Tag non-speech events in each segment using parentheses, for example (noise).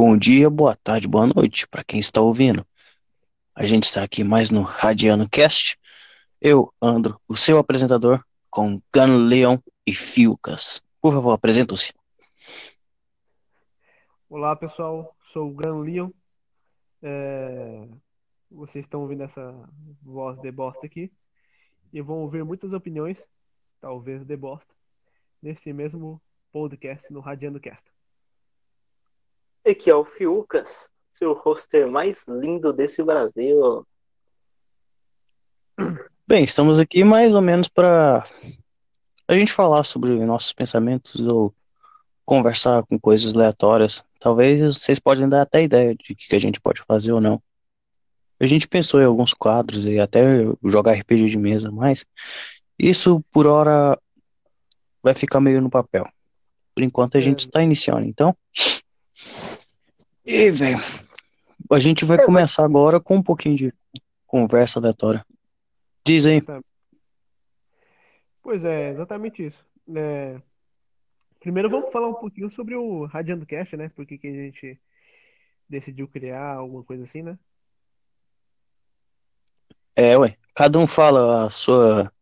Bom dia, boa tarde, boa noite para quem está ouvindo. A gente está aqui mais no Radiano Cast. Eu, Andro, o seu apresentador, com Gun Leon e Filcas. Por favor, apresentam-se. Olá pessoal, sou o Gun Leon. É, Vocês estão ouvindo essa voz de bosta aqui e vão ouvir muitas opiniões, talvez de bosta, nesse mesmo podcast no Radiano Cast. Aqui é o Fiucas, seu roster mais lindo desse Brasil. Bem, estamos aqui mais ou menos para a gente falar sobre nossos pensamentos ou conversar com coisas aleatórias. Talvez vocês podem dar até ideia de que a gente pode fazer ou não. A gente pensou em alguns quadros e até jogar RPG de mesa, mas isso por hora vai ficar meio no papel. Por enquanto a gente É. está iniciando, então. E, velho, a gente vai começar agora com um pouquinho de conversa aleatória. Diz aí. Pois é, exatamente isso. É, Primeiro vamos falar um pouquinho sobre o Radiando Cast, né? Por que que a gente decidiu criar alguma coisa assim, né? É, ué, cada um fala a sua,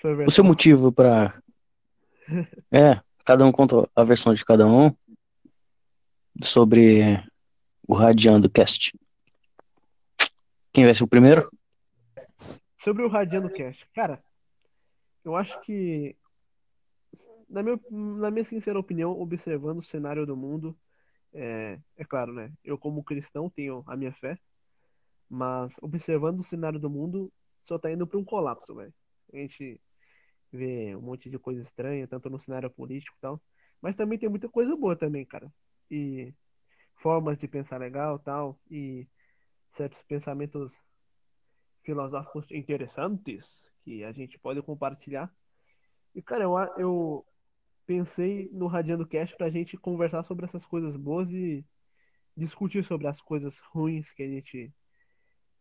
Sua o seu motivo pra. (laughs) É, cada um conta a versão de cada um sobre o Radiando Cast. Quem vai ser o primeiro? Sobre o Radiando Cast. Cara, eu acho que, na minha, na minha sincera opinião, observando o cenário do mundo, é, é claro, né? Eu, como cristão, tenho a minha fé, mas observando o cenário do mundo, só tá indo para um colapso, velho. A gente vê um monte de coisa estranha, tanto no cenário político e tal, mas também tem muita coisa boa também, cara. E formas de pensar legal tal, e certos pensamentos filosóficos interessantes que a gente pode compartilhar. E, cara, eu, eu pensei no Radiando Cast pra gente conversar sobre essas coisas boas e discutir sobre as coisas ruins que a gente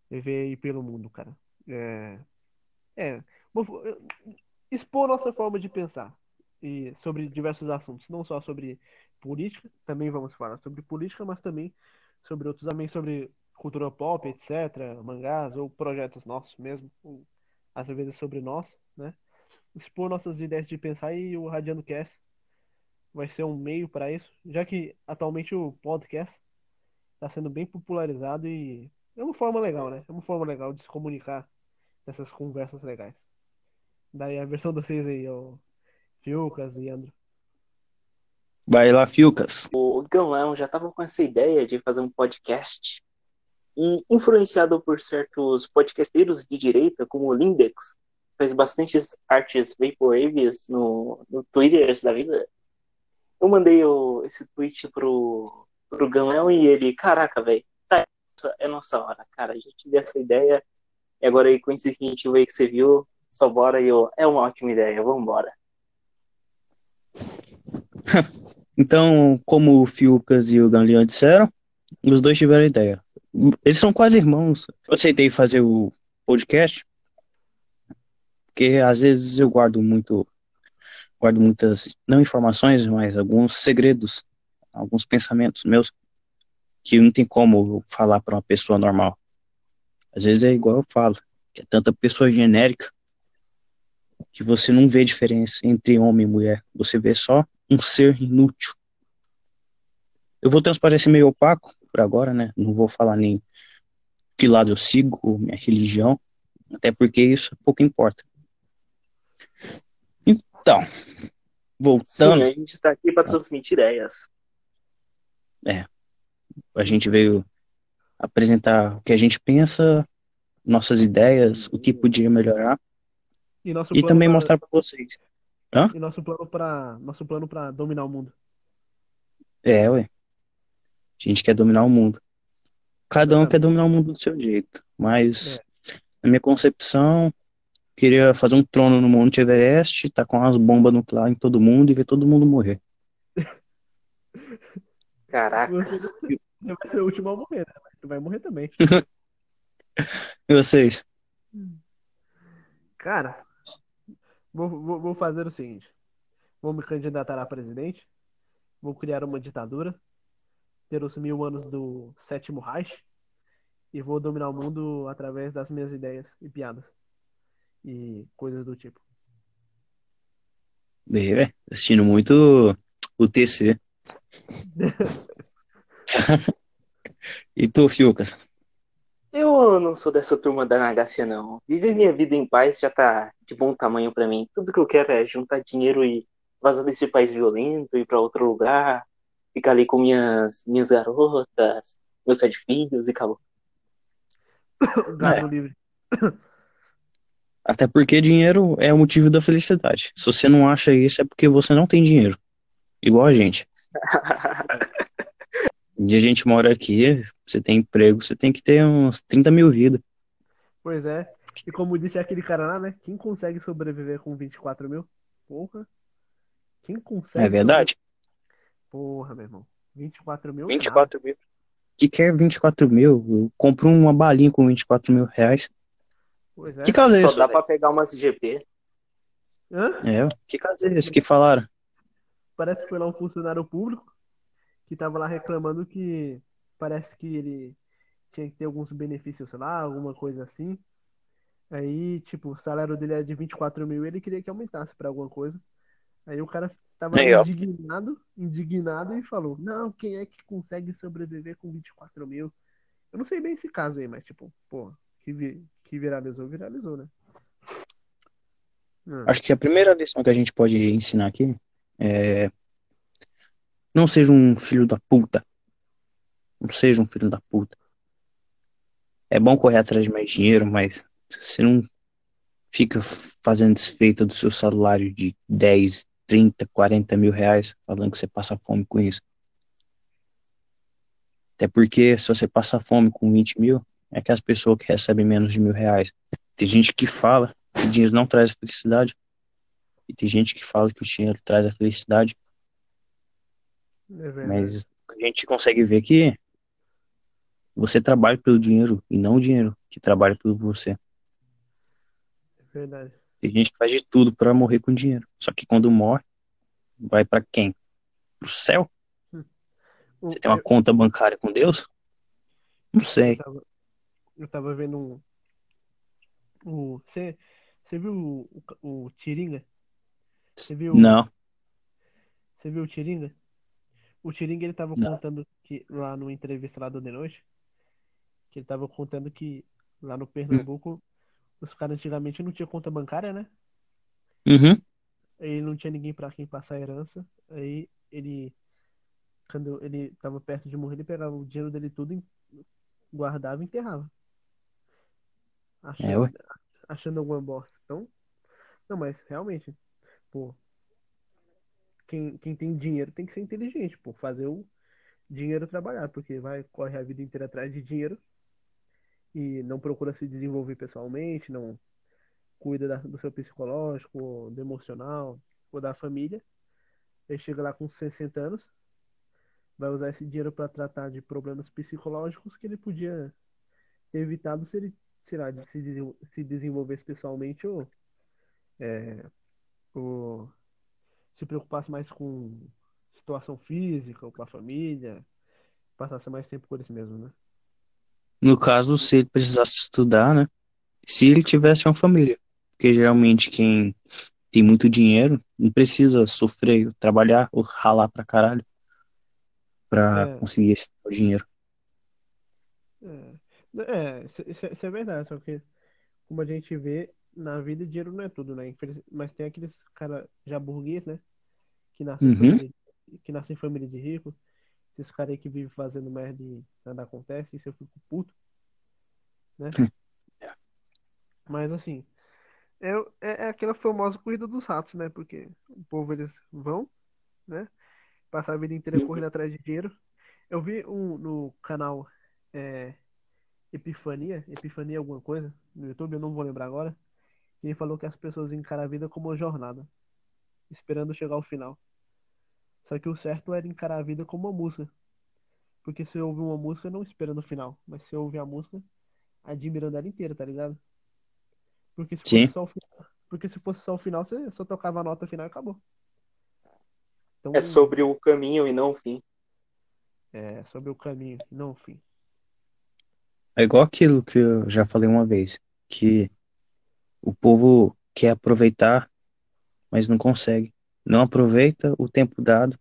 vê aí pelo mundo, cara. É, é expor nossa forma de pensar e sobre diversos assuntos, não só sobre política, também vamos falar sobre política, mas também sobre outros, também sobre cultura pop, etc., mangás ou projetos nossos mesmo, ou às vezes sobre nós, né? Expor nossas ideias de pensar e o Radiando Cast vai ser um meio para isso, já que atualmente o podcast está sendo bem popularizado e é uma forma legal, né? É uma forma legal de se comunicar nessas conversas legais. Daí a versão de vocês aí, o Fiucas e Andro. Vai lá, Filcas. O Ganlão já estava com essa ideia de fazer um podcast e influenciado por certos podcasteiros de direita, como o Lindex, faz bastantes artes vaporwaves no, no Twitter da vida. Eu mandei o- esse tweet pro, pro Ganlão e ele, caraca, velho, tá, essa é nossa hora, cara, a gente deu essa ideia e agora aí que gente vê que você viu, só bora e eu, é uma ótima ideia, vambora. (laughs) Então, como o Fiucas e o Ganleon disseram, os dois tiveram ideia. Eles são quase irmãos. Eu aceitei fazer o podcast porque às vezes eu guardo muito, guardo muitas, não informações, mas alguns segredos, alguns pensamentos meus que não tem como falar para uma pessoa normal. Às vezes é igual eu falo, que é tanta pessoa genérica que você não vê diferença entre homem e mulher. Você vê só um ser inútil. Eu vou transparecer meio opaco por agora, né? Não vou falar nem que lado eu sigo, minha religião, até porque isso pouco importa. Então, Sim, voltando, a gente tá aqui para transmitir ideias. a gente veio apresentar o que a gente pensa, nossas ideias, o que podia melhorar E nosso e plano também pra- mostrar para vocês. e nosso plano para nosso plano para dominar o mundo. É, ué. A gente quer dominar o mundo. Cada um Exatamente. quer dominar o mundo do seu jeito. Mas, na minha concepção, queria fazer um trono no Monte Everest, tá com umas bombas nucleares em todo mundo e ver todo mundo morrer. Caraca. Você, você vai ser o último a morrer, né? Mas Tu vai morrer também. (laughs) E vocês? Cara, vou, vou, vou fazer o seguinte: vou me candidatar a presidente, vou criar uma ditadura, ter os mil anos do sétimo Reich e vou dominar o mundo através das minhas ideias e piadas e coisas do tipo. Velho, assistindo muito o TC. (laughs) (laughs) e tu, Fiucas? Eu não sou dessa turma da Nagácia, não. Viver minha vida em paz já tá de bom tamanho para mim. Tudo que eu quero é juntar dinheiro e vazar desse país violento, ir para outro lugar, ficar ali com minhas, minhas garotas, meus sete filhos e acabou. (coughs) Gado livre. (coughs) Até porque dinheiro é o motivo da felicidade. Se você não acha isso, é porque você não tem dinheiro. Igual a gente. (laughs) E a gente mora aqui, você tem emprego, você tem que ter uns 30 mil vidas. Pois é. E como disse aquele cara lá, né? Quem consegue sobreviver com 24 mil? Porra. Quem consegue? É verdade. sobreviver- Porra, meu irmão. 24 mil? 24 mil. Que quer 24 mil? Eu compro uma balinha com 24 mil reais. Pois é. Que caso é Só esse? dá pra pegar umas GP. Hã? É, que caso é esse que falaram? Parece que foi lá um funcionário público que tava lá reclamando que parece que ele tinha que ter alguns benefícios, sei lá, alguma coisa assim. Aí, tipo, o salário dele é de 24 mil e ele queria que aumentasse pra alguma coisa. Aí o cara tava indignado, indignado e falou: Não, quem é que consegue sobreviver com 24 mil? Eu não sei bem esse caso aí, mas, tipo, pô, que, vi- que viralizou, viralizou, né? Hum. Acho que a primeira lição que a gente pode ensinar aqui é. Não seja um filho da puta. Não seja um filho da puta. É bom correr atrás de mais dinheiro, mas você não fica fazendo desfeita do seu salário de 10, 30, 40 mil reais, falando que você passa fome com isso. Até porque se você passa fome com 20 mil, é que as pessoas que recebem menos de mil reais. Tem gente que fala que o dinheiro não traz a felicidade. E tem gente que fala que o dinheiro traz a felicidade. É. Mas a gente consegue ver que você trabalha pelo dinheiro e não o dinheiro que trabalha por você. É verdade. Tem gente que faz de tudo pra morrer com dinheiro. Só que quando morre, vai pra quem? Pro céu? O- Você tem uma eu- conta bancária com Deus? Não sei. Eu tava, eu tava vendo um. O, você, você viu o, o, o Tiringa? Você viu, Não. Você viu o Tiringa? O Tiringa ele tava Não. contando que lá no entrevista lá do The Noite, que ele tava contando que lá no Pernambuco os caras antigamente não tinham conta bancária, né? Uhum. Aí não tinha ninguém pra quem passar a herança. Aí ele, quando ele tava perto de morrer, ele pegava o dinheiro dele tudo, guardava e enterrava. Achando, É, achando alguma bosta. Então, não, mas realmente, pô, quem, quem tem dinheiro tem que ser inteligente, pô, fazer o dinheiro trabalhar, porque vai, corre a vida inteira atrás de dinheiro e não procura se desenvolver pessoalmente, não cuida da- do seu psicológico, ou do emocional, ou da família. Aí chega lá com 60 anos, vai usar esse dinheiro para tratar de problemas psicológicos que ele podia ter evitado se ele, sei lá, se, se desenvolvesse pessoalmente ou, é, ou se preocupasse mais com situação física ou com a família, passasse mais tempo com eles mesmos, né? No caso, se ele precisasse estudar, né? Se ele tivesse uma família. Porque geralmente quem tem muito dinheiro não precisa sofrer, trabalhar ou ralar pra caralho pra É. conseguir esse dinheiro. É, é isso, isso é isso é verdade, só que como a gente vê, na vida dinheiro não é tudo, né? Mas tem aqueles cara já burguês, né? Que nascem em Uhum. família, que nascem em família de rico, esses caras aí que vivem fazendo merda e nada acontece, isso eu fico puto, né? Mas assim, eu, é, é aquela famosa corrida dos ratos, né? Porque o povo eles vão, né? Passar a vida inteira correndo atrás de dinheiro. Eu vi um no canal é, Epifania, Epifania alguma coisa, no YouTube, eu não vou lembrar agora. Ele falou que as pessoas encaram a vida como uma jornada, esperando chegar ao final. Só que o certo era encarar a vida como uma música. Porque se eu ouvir uma música, não espera no final. Mas se eu ouvir a música, admirando ela inteira, tá ligado? Porque se Sim. fosse só o final, porque se fosse só o final, você só tocava a nota final e acabou. Então, É sobre o caminho e não o fim. é, sobre o caminho, e não o fim. É igual aquilo que eu já falei uma vez, que o povo quer aproveitar, mas não consegue. Não aproveita o tempo dado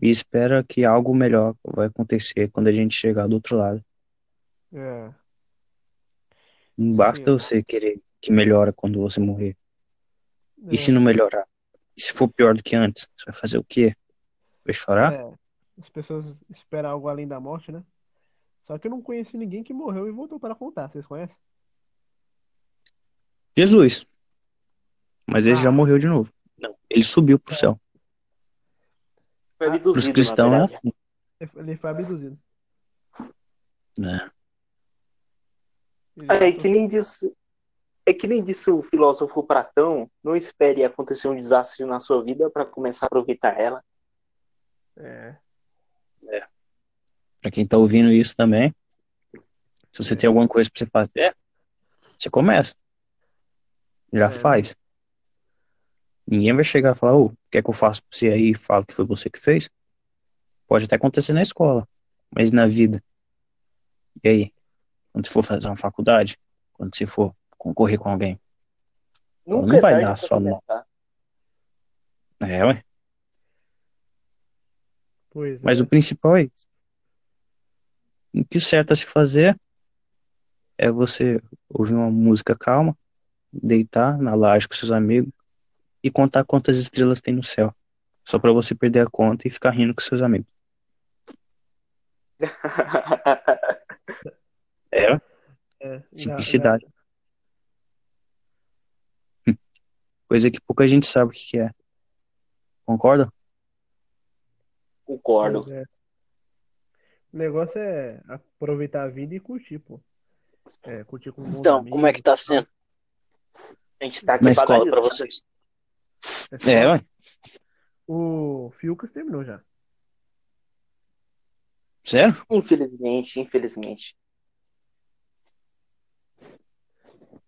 e espera que algo melhor vai acontecer quando a gente chegar do outro lado. É, Não basta você querer que melhora quando você morrer. E se é, não melhorar? E se for pior do que antes? Você vai fazer o quê? Vai chorar? é, as pessoas esperam algo além da morte, né? Só que eu não conheci ninguém que morreu e voltou para contar. Vocês conhecem? Jesus. Mas ele já Ah, morreu de novo. Não, ele subiu pro céu. Foi ah, Para os abduzido, cristãos é assim. ele foi abduzido. né? Ele É que nem disse, é que nem disse o filósofo Platão, não espere acontecer um desastre na sua vida para começar a aproveitar ela. É, Pra quem tá ouvindo isso também, se você É. tem alguma coisa pra você fazer, você começa. Já É. faz. Ninguém vai chegar e falar, ô, quer que eu faça pra você aí e fala que foi você que fez? Pode até acontecer na escola, mas na vida. E aí? Quando você for fazer uma faculdade, quando você for concorrer com alguém. Nunca Não é vai tarde dar só não. É, ué. pois Mas é. o principal é isso. O que o certo a se fazer é você ouvir uma música calma, deitar na laje com seus amigos e contar quantas estrelas tem no céu. Só pra você perder a conta e ficar rindo com seus amigos. (laughs) É. É, já- simplicidade. Coisa que pouca gente sabe o que é. Concorda? Concordo. É. O negócio é aproveitar a vida e curtir, pô. É, curtir com Então, como é que tá sendo A gente tá aqui na pra dar escola pra vocês? É, É, ué. O Fiucas terminou já. Sério? Infelizmente, infelizmente.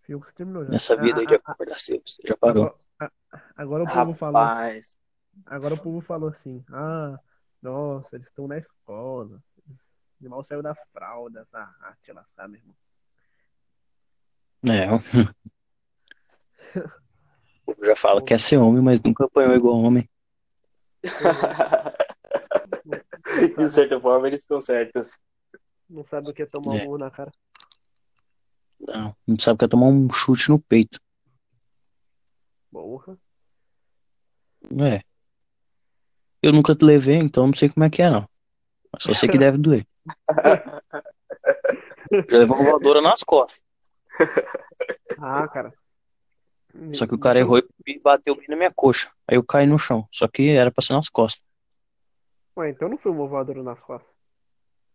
Fiucas terminou já. Nessa vida aí de Ah, ah, acordar cedo, você já ah, parou. agora, ah, agora o povo falou. Rapaz, Agora o povo falou assim: ah, nossa, eles estão na escola. Ele mal saiu das fraldas. Ah, ah te lascar, meu irmão. É. (laughs) O já fala que é ser homem, mas nunca apanhou igual homem. (laughs) de certa forma eles estão certos. Não sabe o que é tomar É. um na cara. Não, gente sabe que é tomar um chute no peito. Porra. É. Eu nunca te levei, então não sei como é que é, não. Mas só sei que deve doer. (laughs) Já levou uma voadora nas costas. Ah, cara. Só que o cara errou e bateu bem na minha coxa. Aí eu caí no chão. Só que era pra ser nas costas. Ué, então não foi uma voadora nas costas.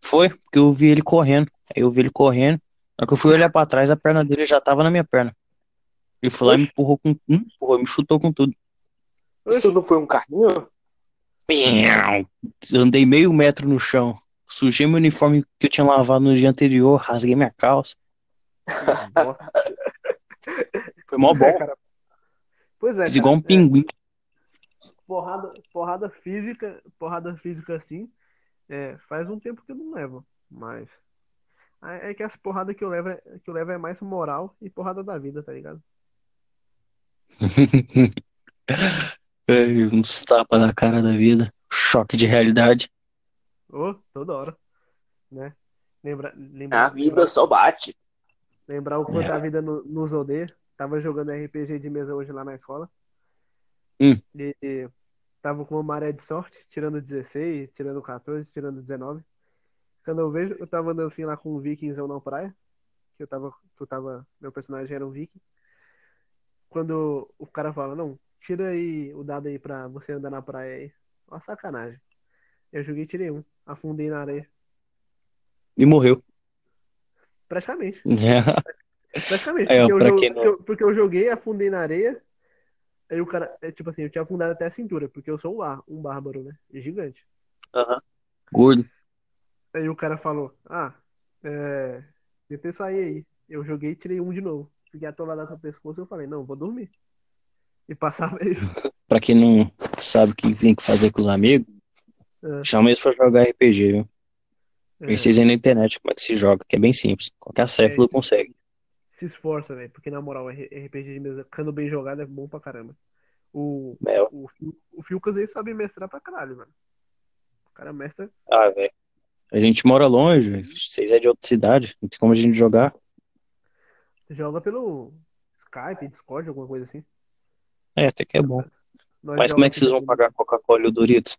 Foi, porque eu vi ele correndo. Aí eu vi ele correndo. Hora que eu fui olhar pra trás, a perna dele já tava na minha perna. Ele foi lá e me empurrou com. Hum, empurrou, me chutou com tudo. Isso não foi um carrinho? Andei meio metro no chão. Sujei meu uniforme que eu tinha lavado no dia anterior, rasguei minha calça. (laughs) Foi mó (laughs) É, bom. cara. Pois é, Fiz cara. igual um É, pinguim. porrada, porrada física, porrada física assim, é, faz um tempo que eu não levo, mas é é que as porradas que eu levo é, que eu levo é mais moral e porrada da vida, tá ligado? (laughs) É, uns tapas na cara da vida. Choque de realidade. Ô, toda hora, né? Lembra, lembra, A vida só bate. lembrar o quanto É. a vida no- nos odeia. Tava jogando RPG de mesa hoje lá na escola. Hum. E, e tava com uma maré de sorte, tirando 16, tirando 14, tirando 19. Quando eu vejo, eu tava andando assim lá com um vikingzão na praia. Que eu tava, eu tava, meu personagem era um viking. Quando o cara fala, não, tira aí o dado aí pra você andar na praia aí. Uma sacanagem. Eu joguei e tirei um. Afundei na areia. E morreu. Praticamente. É. (laughs) Aí, ó, porque, eu pra jo- quem não- porque eu- porque eu joguei, afundei na areia. Aí o cara, é, tipo assim, eu tinha afundado até a cintura, porque eu sou um, um bárbaro, né? Gigante. Aham. Gordo. Aí o cara falou, ah, é. Tentei sair aí. Eu joguei e tirei um de novo. Fiquei atolado no pescoço eu falei, não, vou dormir. E passava isso. (laughs) Pra quem não sabe o que tem que fazer com os amigos, É. Chama eles pra jogar RPG, viu? É, na internet como é que se joga, que é bem simples. Qualquer acéfalo É. consegue. Se esforça, velho. Porque na moral, RPG de mesa, quando bem jogado, é bom pra caramba. O, É, o, o Filcas aí sabe mestrar pra caralho, mano. O cara mestra. ah, velho. A gente mora longe, vocês é de outra cidade, não tem como a gente jogar. Joga pelo Skype, Discord, alguma coisa assim. É, até que é bom. Nós Mas como é que vocês no- vão pagar Coca-Cola e o Doritos?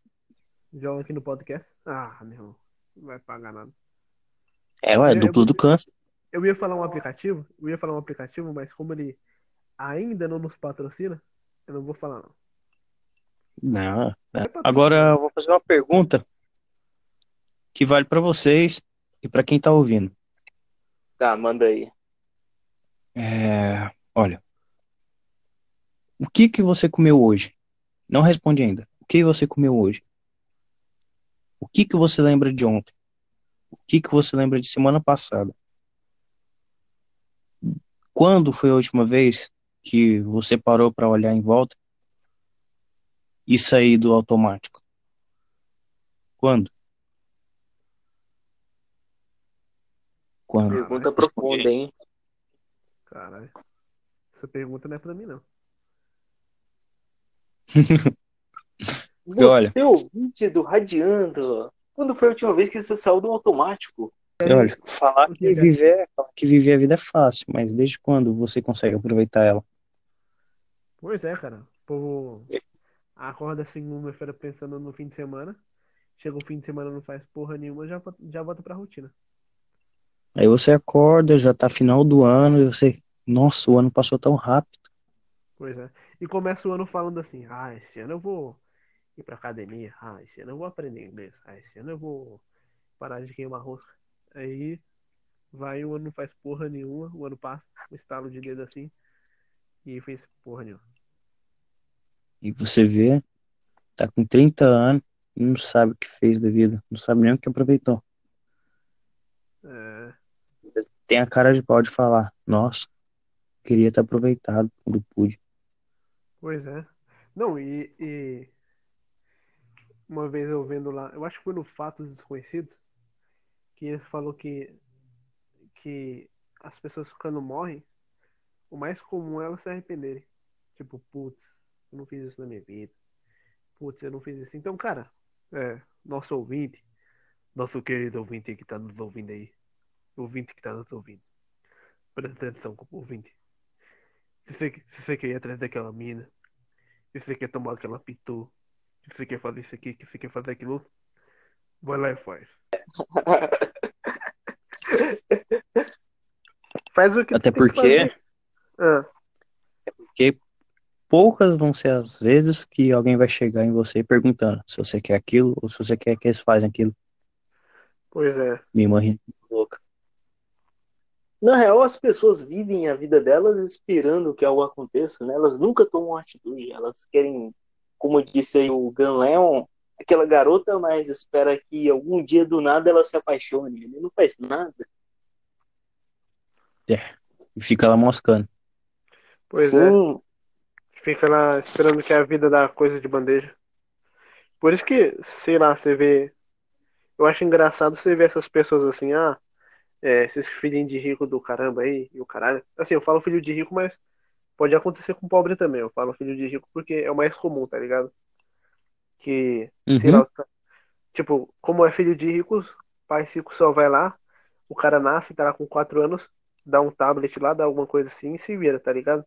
Joga aqui no podcast. Ah, meu irmão. Não vai pagar nada. É, ué, Eu- duplo do câncer. Eu ia falar um aplicativo, eu ia falar um aplicativo, mas como ele ainda não nos patrocina, eu não vou falar não. Não. Patrocinar. Agora eu vou fazer uma pergunta que vale pra vocês e pra quem tá ouvindo. Tá, manda aí. É, olha, o que que você comeu hoje? Não responde ainda. O que você comeu hoje? O que que você lembra de ontem? O que que você lembra de semana passada? Quando foi a última vez que você parou para olhar em volta e sair do automático? Quando? Quando? Pergunta profunda, hein? Caralho. Essa pergunta não é pra mim, não. (laughs) Porque, olha- Você ouvinte do Radiando. Quando foi a última vez que você saiu do automático? E olha, falar que cara? viver, falar que viver a vida é fácil, mas desde quando você consegue aproveitar ela? Pois é, cara. O povo acorda segunda-feira pensando no fim de semana. Chega o fim de semana, não faz porra nenhuma, já, já volta pra rotina. Aí você acorda, já tá final do ano, e você, nossa, o ano passou tão rápido. Pois é. E começa o ano falando assim: ah, esse ano eu vou ir pra academia. Ah, esse ano eu vou aprender inglês. Ah, esse ano eu vou parar de queimar rosca. Aí vai, o ano não faz porra nenhuma. O ano passa, um estalo de dedo assim. E fez porra nenhuma. E você vê, tá com 30 anos, e não sabe o que fez da vida, não sabe nem o que aproveitou. É, Tem a cara de pau de falar, nossa, queria ter aproveitado quando pude. pois é. Não, e, e uma vez eu vendo lá, eu acho que foi no Fatos Desconhecidos, que ele falou que, que as pessoas quando morrem, o mais comum é elas se arrependerem. Tipo, putz, eu não fiz isso na minha vida. Putz, eu não fiz isso. Então, cara, é, nosso ouvinte, nosso querido ouvinte que tá nos ouvindo aí, ouvinte que tá nos ouvindo, presta atenção, ouvinte. Se você, se você quer ir atrás daquela mina, se você quer tomar aquela pitu, se você quer fazer isso aqui, se você quer fazer aquilo, vai lá e faz. (laughs) (laughs) Faz o que Até porque- fazer. Ah, Porque poucas vão ser as vezes que alguém vai chegar em você perguntando se você quer aquilo ou se você quer que eles façam aquilo. pois é. Minha mãe louca. Na real, as pessoas vivem a vida delas esperando que algo aconteça, né? Elas nunca tomam atitude, elas querem, como disse aí o Gun Leon, aquela garota, mas espera que algum dia do nada ela se apaixone. Ele não faz nada. E fica lá moscando. Pois é. Sim, Fica lá esperando que a vida dá coisa de bandeja. Por isso que, sei lá, você vê. Eu acho engraçado você ver essas pessoas assim, ah, é, esses filhinhos de rico do caramba aí, e o caralho. Assim, eu falo filho de rico, mas pode acontecer com pobre também. Eu falo filho de rico porque é o mais comum, tá ligado? Que, sei Uhum. lá, tipo, como é filho de ricos, pai rico só vai lá, o cara nasce, tá lá com 4 anos, dá um tablet lá, dá alguma coisa assim e se vira, tá ligado?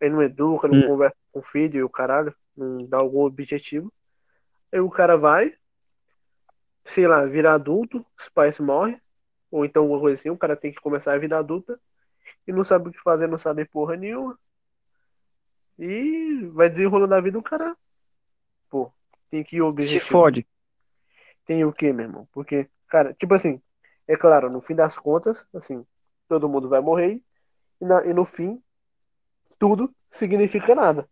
Ele não educa, não Hum. conversa com o filho e o caralho, não dá algum objetivo. Aí o cara vai, sei lá, vira adulto, os pais morrem, ou então alguma coisa assim, o cara tem que começar a vida adulta e não sabe o que fazer, não sabe porra nenhuma. E vai desenrolando a vida o cara. Tem que ir o Se fode. Tem o quê, meu irmão? Porque, cara, tipo assim, é claro, no fim das contas, assim, todo mundo vai morrer e, na- e no fim, tudo significa nada.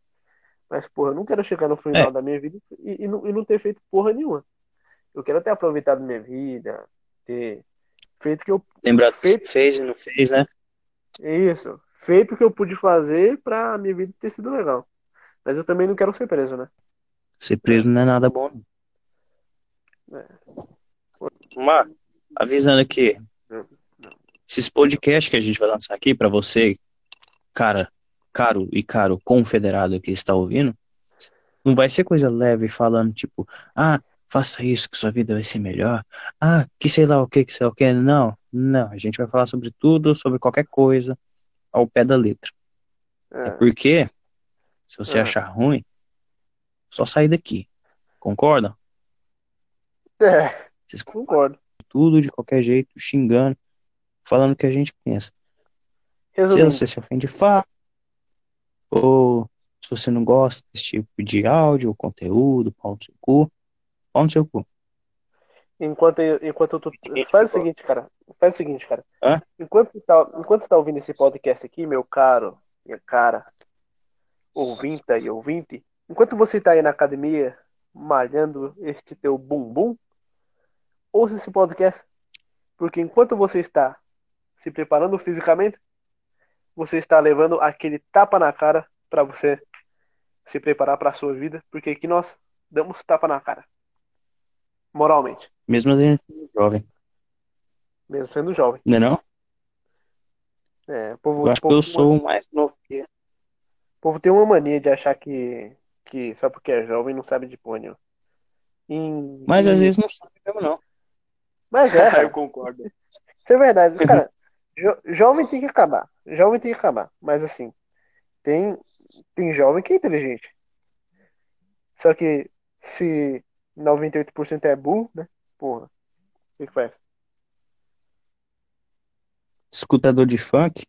Mas, porra, eu não quero chegar no final É. da minha vida e, e não, e não ter feito porra nenhuma. Eu quero ter aproveitado minha vida, ter feito o que eu. Lembrar do que Feito. você fez e não fez, né? Isso, feito o que eu pude fazer pra minha vida ter sido legal. Mas eu também não quero ser preso, né? Ser preso não é nada bom. não. Mas, avisando aqui, Não, não. esses podcasts que a gente vai lançar aqui pra você, cara, caro e caro confederado que está ouvindo, não vai ser coisa leve falando tipo, ah, faça isso que sua vida vai ser melhor. Ah, que sei lá o que, que sei lá o que. Não, não, a gente vai falar sobre tudo, sobre qualquer coisa, ao pé da letra. É, Porque, se você Ah. achar ruim, só sair daqui. Concordam? é, Vocês concordo. tudo de qualquer jeito, xingando, falando o que a gente pensa. Se você se ofende fácil, ou se você não gosta desse tipo de áudio ou conteúdo, pau no seu cu, pau no seu cu. enquanto, eu- enquanto eu tô. Faz o seguinte, cara. Faz o seguinte, cara. Hã? Enquanto você tá, enquanto você tá ouvindo esse podcast aqui, meu caro, minha cara, ouvinta e ouvinte, enquanto você tá aí na academia malhando este teu bumbum, ouça esse podcast. Porque enquanto você está se preparando fisicamente, você está levando aquele tapa na cara para você se preparar para a sua vida, porque aqui nós damos tapa na cara. Moralmente, Mesmo a gente sendo jovem, mesmo sendo jovem. não é não? É, povo, Eu acho que povo eu tem uma- sou o mais novo que o povo tem uma mania de achar que, que só porque é jovem não sabe de porra nenhuma. Em- Mas às vezes não sabe mesmo não. Mas (laughs) é, eu concordo. Isso é verdade. Cara, (laughs) jo- jovem tem que acabar. Jovem tem que acabar. Mas assim, tem, tem jovem que é inteligente. Só que se 98% é burro, né? Porra. O que, que faz? Escutador de funk,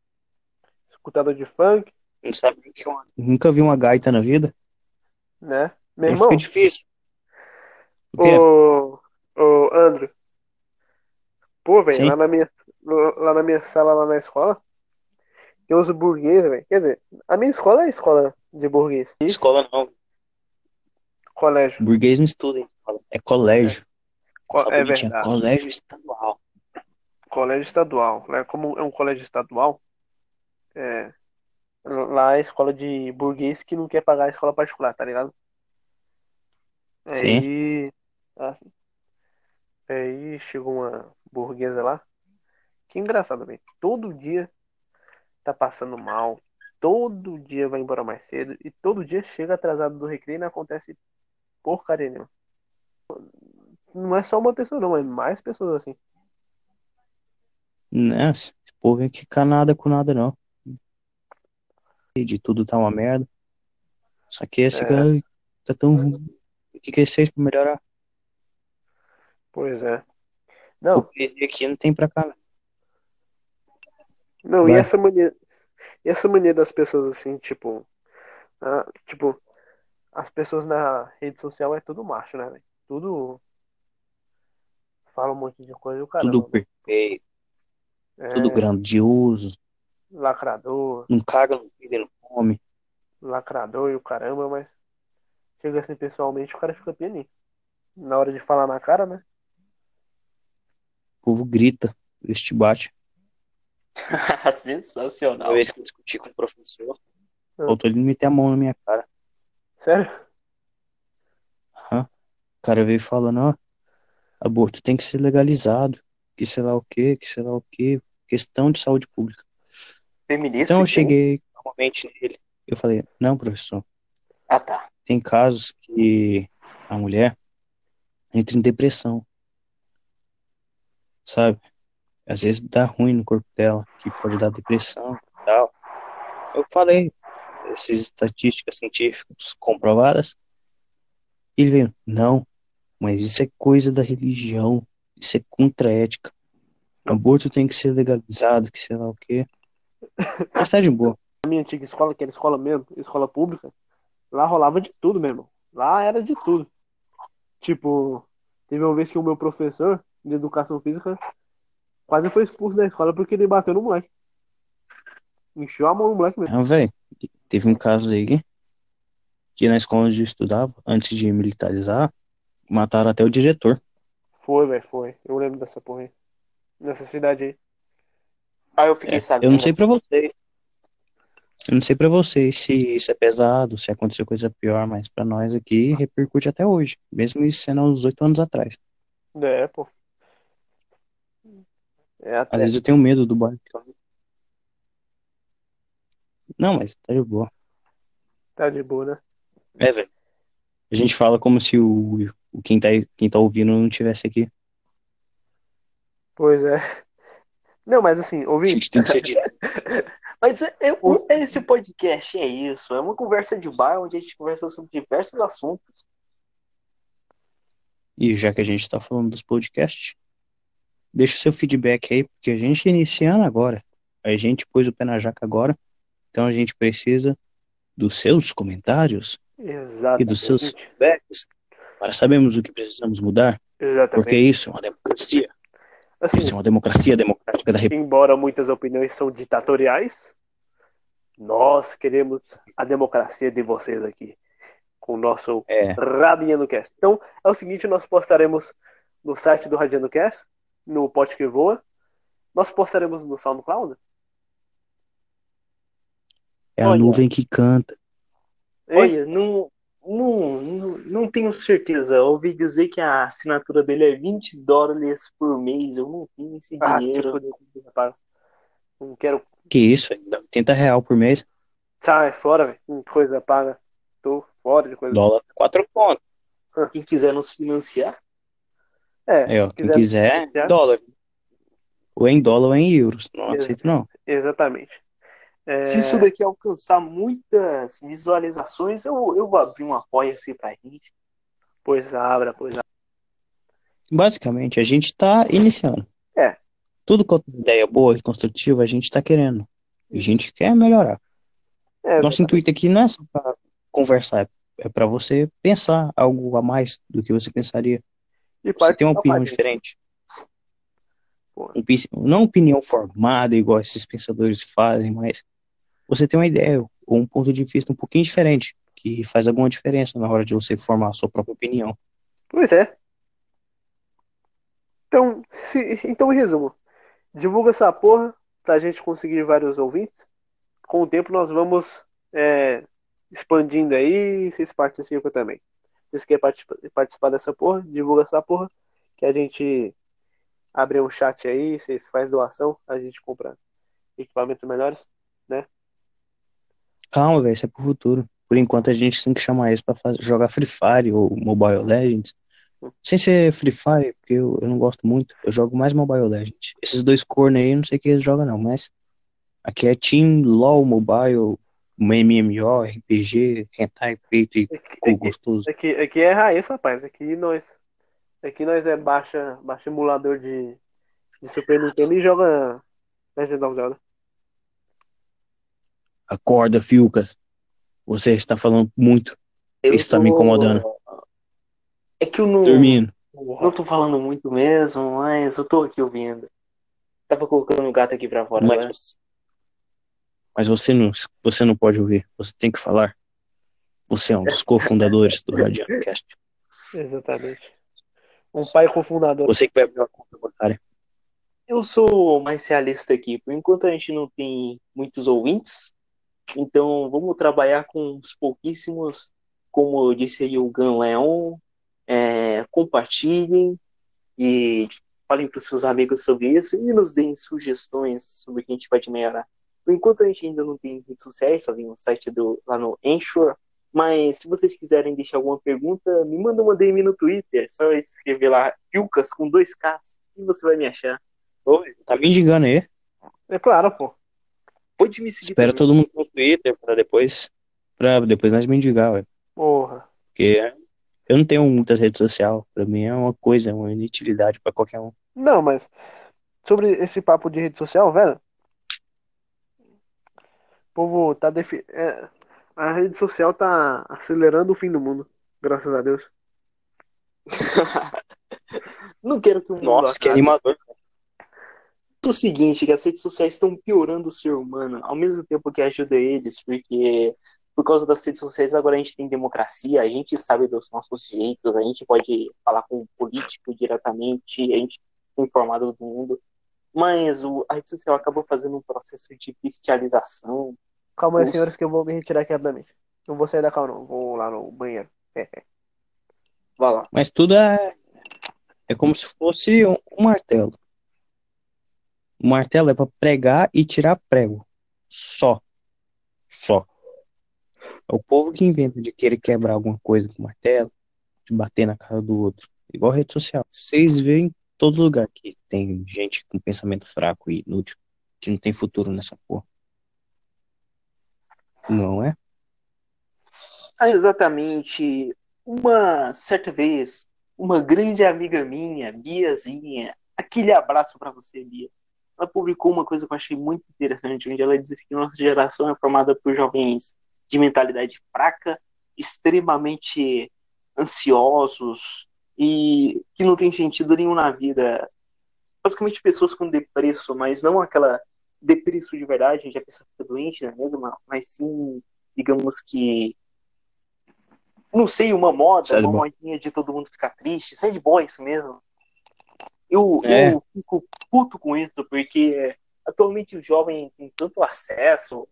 Escutador de funk, não sabe o que é uma- nunca viu uma gaita na vida. Né? Meu irmão, fica difícil. O ô Andro. Pô, velho, lá na minha lá na minha sala, lá na escola, tem uns burgueses, velho. Quer dizer, a minha escola é escola de burguês. Escola não, Colégio. burguês não estuda em escola, é colégio. É bonitinho, verdade. colégio estadual. Colégio estadual, né? Como é um colégio estadual, é, lá é escola de burguês que não quer pagar a escola particular, tá ligado? Sim. Aí, assim, aí chegou uma burguesa lá, que engraçado, velho. Todo dia tá passando mal, todo dia vai embora mais cedo e todo dia chega atrasado do recreio e não acontece porcaria nenhuma. Não é só uma pessoa, não, é mais pessoas assim. Não, esse povo vem quicar nada com nada, não. De tudo tá uma merda. Só que esse É. cara "Ai, tá tão ruim. O que que é isso pra melhorar? Pois é. Não, Porque aqui não tem pra cá. não. Não, e Vai. essa mania, e essa mania das pessoas assim, tipo, ah, tipo, as pessoas na rede social é tudo macho, né, velho? Tudo fala um monte de coisa e o caramba. Tudo perfeito, É, tudo grandioso. Lacrador, Não caga, não pide, não come. lacrador e o caramba, mas chega assim pessoalmente o cara fica pianinho. Na hora de falar na cara, né? O povo grita, eles te bate. (laughs) Sensacional. Uma vez que eu discuti com o professor, Ah. faltou ele meter a mão na minha cara. Sério? Aham. O cara veio falando, ó, aborto tem que ser legalizado, que sei lá o quê, que sei lá o quê, questão de saúde pública. Feminista. Então eu cheguei calmamente nele, eu falei, não, professor, Ah, tá. tem casos que a mulher entra em depressão, sabe? Às vezes dá ruim no corpo dela, que pode dar depressão e tal. Eu falei, essas estatísticas científicas comprovadas. E ele veio, não, mas isso é coisa da religião, isso é contra a ética. Aborto tem que ser legalizado, que sei lá o quê. Mas tá de boa. Na minha antiga escola, que era escola mesmo, escola pública, lá rolava de tudo mesmo. Lá era de tudo. Tipo, teve uma vez que o meu professor de educação física quase foi expulso da escola porque ele bateu no moleque. Encheu a mão no moleque mesmo. Não, velho, teve um caso aí que na escola onde eu estudava, antes de militarizar, mataram até o diretor. Foi, velho, foi. Eu lembro dessa porra aí. Nessa cidade aí. Ah, eu fiquei É, sabendo. eu não sei pra vocês. Eu não sei pra vocês se isso é pesado, se aconteceu coisa pior, mas pra nós aqui repercute até hoje, mesmo isso sendo uns oito anos atrás. É, pô. É Às até. vezes eu tenho medo do bairro. Não, mas tá de boa. Tá de boa, né? É, velho. A gente fala como se o, o quem, tá, quem tá ouvindo não tivesse aqui. Pois é. Não, mas assim, ouvinte, gente tem que ser direto. (laughs) Mas é, é- esse podcast é isso, é uma conversa de bar onde a gente conversa sobre diversos assuntos. E já que a gente tá falando dos podcasts, deixa o seu feedback aí, porque a gente tá iniciando agora. A gente pôs o pé na jaca agora. Então a gente precisa dos seus comentários exatamente. e dos seus feedbacks para sabermos o que precisamos mudar. Exatamente. Porque isso é uma democracia. Assim, Isso é uma democracia democrática da República. embora muitas opiniões são ditatoriais, nós queremos a democracia de vocês aqui, com o nosso É, Radiano Cast. Então, é o seguinte, nós postaremos no site do Radiano Cast, no Pote que Voa, nós postaremos no SoundCloud. é a Olha. nuvem que canta. Olha, não, não, não, não tenho certeza. Eu ouvi dizer que a assinatura dele é 20 dólares por mês. Eu não tenho esse ah, dinheiro. tipo. Não quero. Que isso, ainda 80 real por mês. Sai fora, velho. Coisa paga. Tô fora de coisa. Dólar 4 pontos. Quem quiser nos financiar, É, ó, se quem quiser, financiar, dólar. Ou em dólar ou em euros. Não Ex- aceito, não. Exatamente. É, se isso daqui alcançar muitas visualizações, eu, eu vou abrir um apoia-se pra gente. Pois abra, pois abra. Basicamente, a gente tá iniciando. É. Tudo com ideia boa e construtiva, a gente tá querendo. A gente quer melhorar. É, Nosso intuito aqui não é só pra conversar, é- é pra você pensar algo a mais do que você pensaria. e Você tem uma opinião diferente. Um não opinião formada, igual esses pensadores fazem, mas você tem uma ideia ou um ponto de vista um pouquinho diferente, que faz alguma diferença na hora de você formar a sua própria opinião. Pois é. Então, se, então, em resumo, divulga essa porra pra gente conseguir vários ouvintes. Com o tempo nós vamos é, expandindo aí vocês participam também. Vocês querem participa- participar dessa porra? Divulga essa porra que a gente abre um chat aí, vocês fazem doação, a gente compra equipamentos melhores. Calma, velho, isso é pro futuro. Por enquanto a gente tem que chamar eles pra faz- jogar Free Fire ou Mobile Legends. Sem ser Free Fire, porque eu, eu não gosto muito. Eu jogo mais Mobile Legends. Esses dois cornos aí, eu não sei o que eles jogam não, mas aqui é Team LoL Mobile, MMO, RPG, Hentai, Peito e Aqui, cu aqui, gostoso. aqui, aqui é raiz, rapaz. Aqui nós, aqui nós é baixa, baixa emulador de, de Super Nintendo e joga Legend of Zelda. Acorda, Fiucas. Você está falando muito, Eu Isso tá me incomodando. É que eu não, dormindo. não tô falando muito mesmo, mas eu tô aqui ouvindo. Tava colocando o gato aqui pra fora. né? Mas, mas você não, você não pode ouvir. Você tem que falar. Você é um dos cofundadores do Radiano Cast. (laughs) Exatamente. Um pai cofundador. Você que vai abrir uma conta bancária. Eu sou mais realista aqui. Por enquanto a gente não tem muitos ouvintes, então vamos trabalhar com os pouquíssimos. Como disse aí o Gan Leon, é, compartilhem e falem para os seus amigos sobre isso e nos deem sugestões sobre o que a gente pode melhorar. Por enquanto a gente ainda não tem redes sociais, só tem o site do, lá no Anchor, mas se vocês quiserem deixar alguma pergunta, me manda uma DM no Twitter, é só escrever lá Filcas com dois Ks e você vai me achar. Oi, tá me indigando aí. É claro, pô. Pode me seguir Espera todo mundo no Twitter pra depois, pra depois nós mendigar, ué. Porra. Porque eu não tenho muitas redes sociais. Pra mim é uma coisa, é uma inutilidade pra qualquer um. Não, mas sobre esse papo de rede social, velho. O povo tá defi... é, a rede social tá acelerando o fim do mundo, graças a Deus. (laughs) Não quero que o mundo Nossa, que acabe. animador. O seguinte, que as redes sociais estão piorando o ser humano, ao mesmo tempo que ajuda eles, porque por causa das redes sociais agora a gente tem democracia, a gente sabe dos nossos direitos, a gente pode falar com o político diretamente, a gente é informado do mundo, mas o, a rede social acabou fazendo um processo de bestialização. Calma aí, Nossa. senhores, que eu vou me retirar aqui rapidamente. Não vou sair da calma, não. Vou lá no banheiro. (laughs) Vai lá. Mas tudo é. É como se fosse um martelo. O martelo é para pregar e tirar prego. Só. Só. É o povo que inventa de querer quebrar alguma coisa com martelo, de bater na cara do outro. Igual rede social. Vocês veem em todo lugar que tem gente com pensamento fraco e inútil, que não tem futuro nessa porra. Não é? Ah, exatamente. Uma certa vez, uma grande amiga minha, Biazinha, aquele abraço para você, Bia. Ela publicou uma coisa que eu achei muito interessante, onde ela disse que nossa geração é formada por jovens de mentalidade fraca, extremamente ansiosos e que não tem sentido nenhum na vida. Basicamente pessoas com depresso, mas não aquela depresso de verdade, onde a pessoa fica doente, não é mesmo? Mas sim, digamos que não sei, uma moda, Sad uma modinha de todo mundo ficar triste. Sad boy, isso mesmo. Eu, É. eu fico puto com isso, porque atualmente o jovem tem tanto acesso,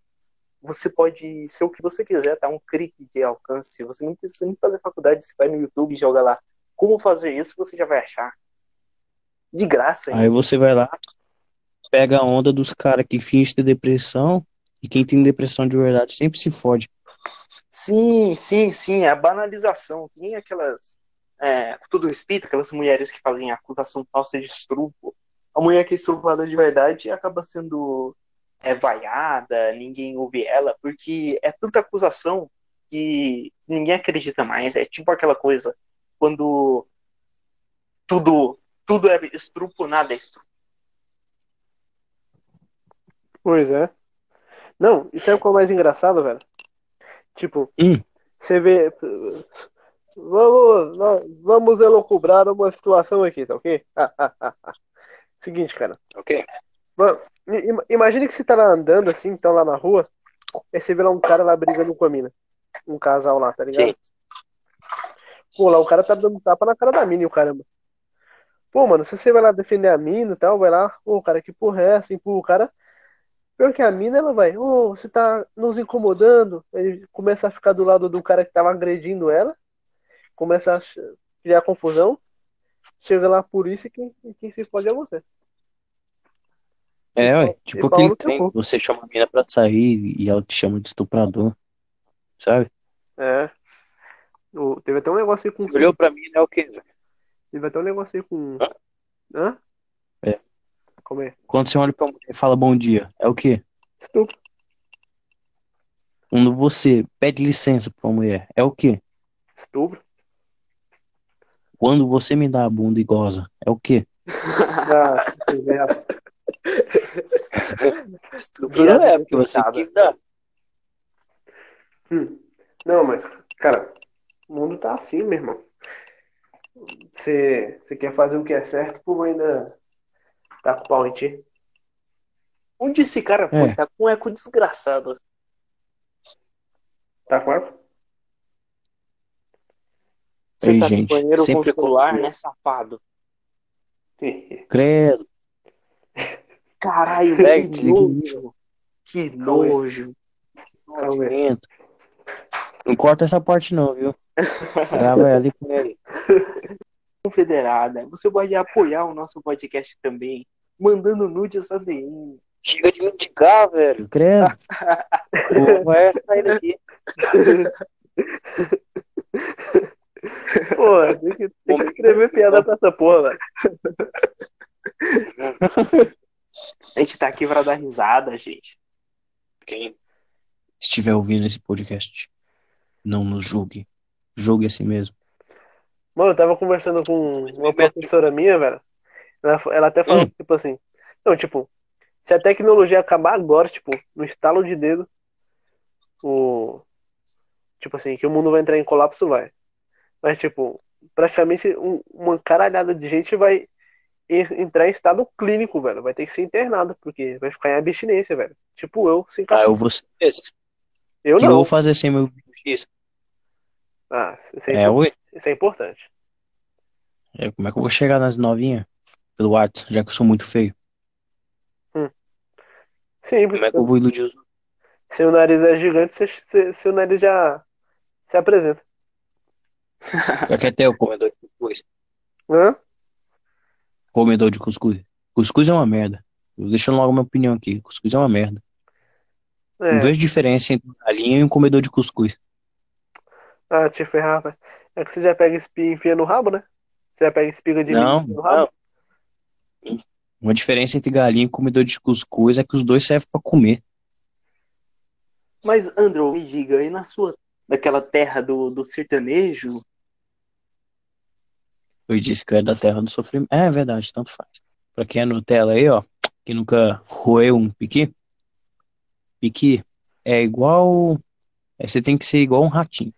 você pode ser o que você quiser, tá? Um clique de alcance. Você não precisa nem fazer faculdade, você vai no YouTube e joga lá. Como fazer isso, você já vai achar. De graça, Aí hein? você vai lá, pega a onda dos caras que fingem ter depressão, e quem tem depressão de verdade sempre se fode. Sim, sim, sim, é a banalização. Que Nem aquelas. É, com todo respeito, aquelas mulheres que fazem acusação falsa de estupro. A mulher que é estuprada de verdade acaba sendo é, vaiada, ninguém ouve ela, porque é tanta acusação que ninguém acredita mais. É tipo aquela coisa, quando tudo, tudo é estupro, nada é estupro. Pois é. Não, isso é o que é mais engraçado, velho. Tipo, Hum. você vê. Vamos, va- vamos elocubrar uma situação aqui, tá ok? Seguinte, cara. Ok. Va- im- Imagine que você tá lá andando assim, então lá na rua, aí você vê lá um cara lá brigando com a mina. Um casal lá, tá ligado? Sim. Pô, lá o cara tá dando tapa na cara da mina e o caramba. Pô, mano, se você vai lá defender a mina e tal, vai lá, ô, cara, que porra é essa? Empurra o cara. Pior que a mina, ela vai, ô, você tá nos incomodando. Ele começa a ficar do lado do cara que tava agredindo ela, começa a criar confusão. Chega lá a polícia e quem, quem se fode é você. É, ué, tipo aquele trem, você chama a mina pra sair e ela te chama de estuprador, sabe? É. O- teve até um negócio aí com. Você olhou pra mim, é o quê? Teve até um negócio aí com. Hã? Hã? É. Como é? Quando você olha pra mulher e fala bom dia, é o quê? Estupro. Quando você pede licença pra uma mulher, é o quê? Estupro. Quando você me dá a bunda e goza, é o quê? Ah, que merda. Estupro não é, porque você quis dar. Hum. Não, mas, cara, o mundo tá assim, meu irmão. Você você quer fazer o que é certo, o povo ainda tá com pau em ti. Onde esse cara foi? É. Tá com um eco desgraçado. Tá com eco? Você Ei, tá gente, no banheiro sempre consular, né, safado? (laughs) Credo. Caralho, (laughs) É, que nojo. Que nojo. Calma aí. Nojento. Não corta essa parte não, viu? Grava ela e põe. Confederada, você pode apoiar o nosso podcast também, mandando nudes a DM. Chega de mendigar, velho. Credo. (laughs) Vai sair daqui. Pô, tem que, tem que escrever piada pra essa porra, velho. A gente tá aqui pra dar risada, gente. Quem estiver ouvindo esse podcast, não nos julgue. Julgue a si mesmo. Mano, eu tava conversando com uma professora minha, velho. Ela, ela até falou, Hum. tipo assim, não, tipo, se a tecnologia acabar agora, tipo, no estalo de dedo, o. Tipo assim, que o mundo vai entrar em colapso, vai. Mas, tipo, praticamente um- uma caralhada de gente vai en- entrar em estado clínico, velho. Vai ter que ser internado, porque vai ficar em abstinência, velho. Tipo eu, sem Ah, café. eu vou ser desses. Eu que eu não. vou fazer sem meu X. Ah, isso é, É, isso é importante. É, como é que eu vou chegar nas novinhas? Pelo WhatsApp, já que eu sou muito feio. Simples. Como é que eu vou iludir os Se o nariz é gigante, se, se- seu nariz já se apresenta. Já que até eu comedor de cuscuz. Hã? comedor de cuscuz. Cuscuz é uma merda. Eu deixando logo minha opinião aqui. Cuscuz é uma merda. É. Não vejo diferença entre um galinha e um comedor de cuscuz. Ah, te ferrar, velho. É que você já pega espiga e enfia no rabo, né? Você já pega espiga de Não, e no rabo. não. Uma diferença entre galinha e comedor de cuscuz é que os dois servem pra comer. Mas, Andrew, me diga, aí na sua, naquela terra do, do sertanejo, Eu disse que eu é da terra do sofrimento. É verdade, tanto faz. Pra quem é Nutella aí, ó, que nunca roeu um piqui, piqui é igual. é, você tem que ser igual um ratinho.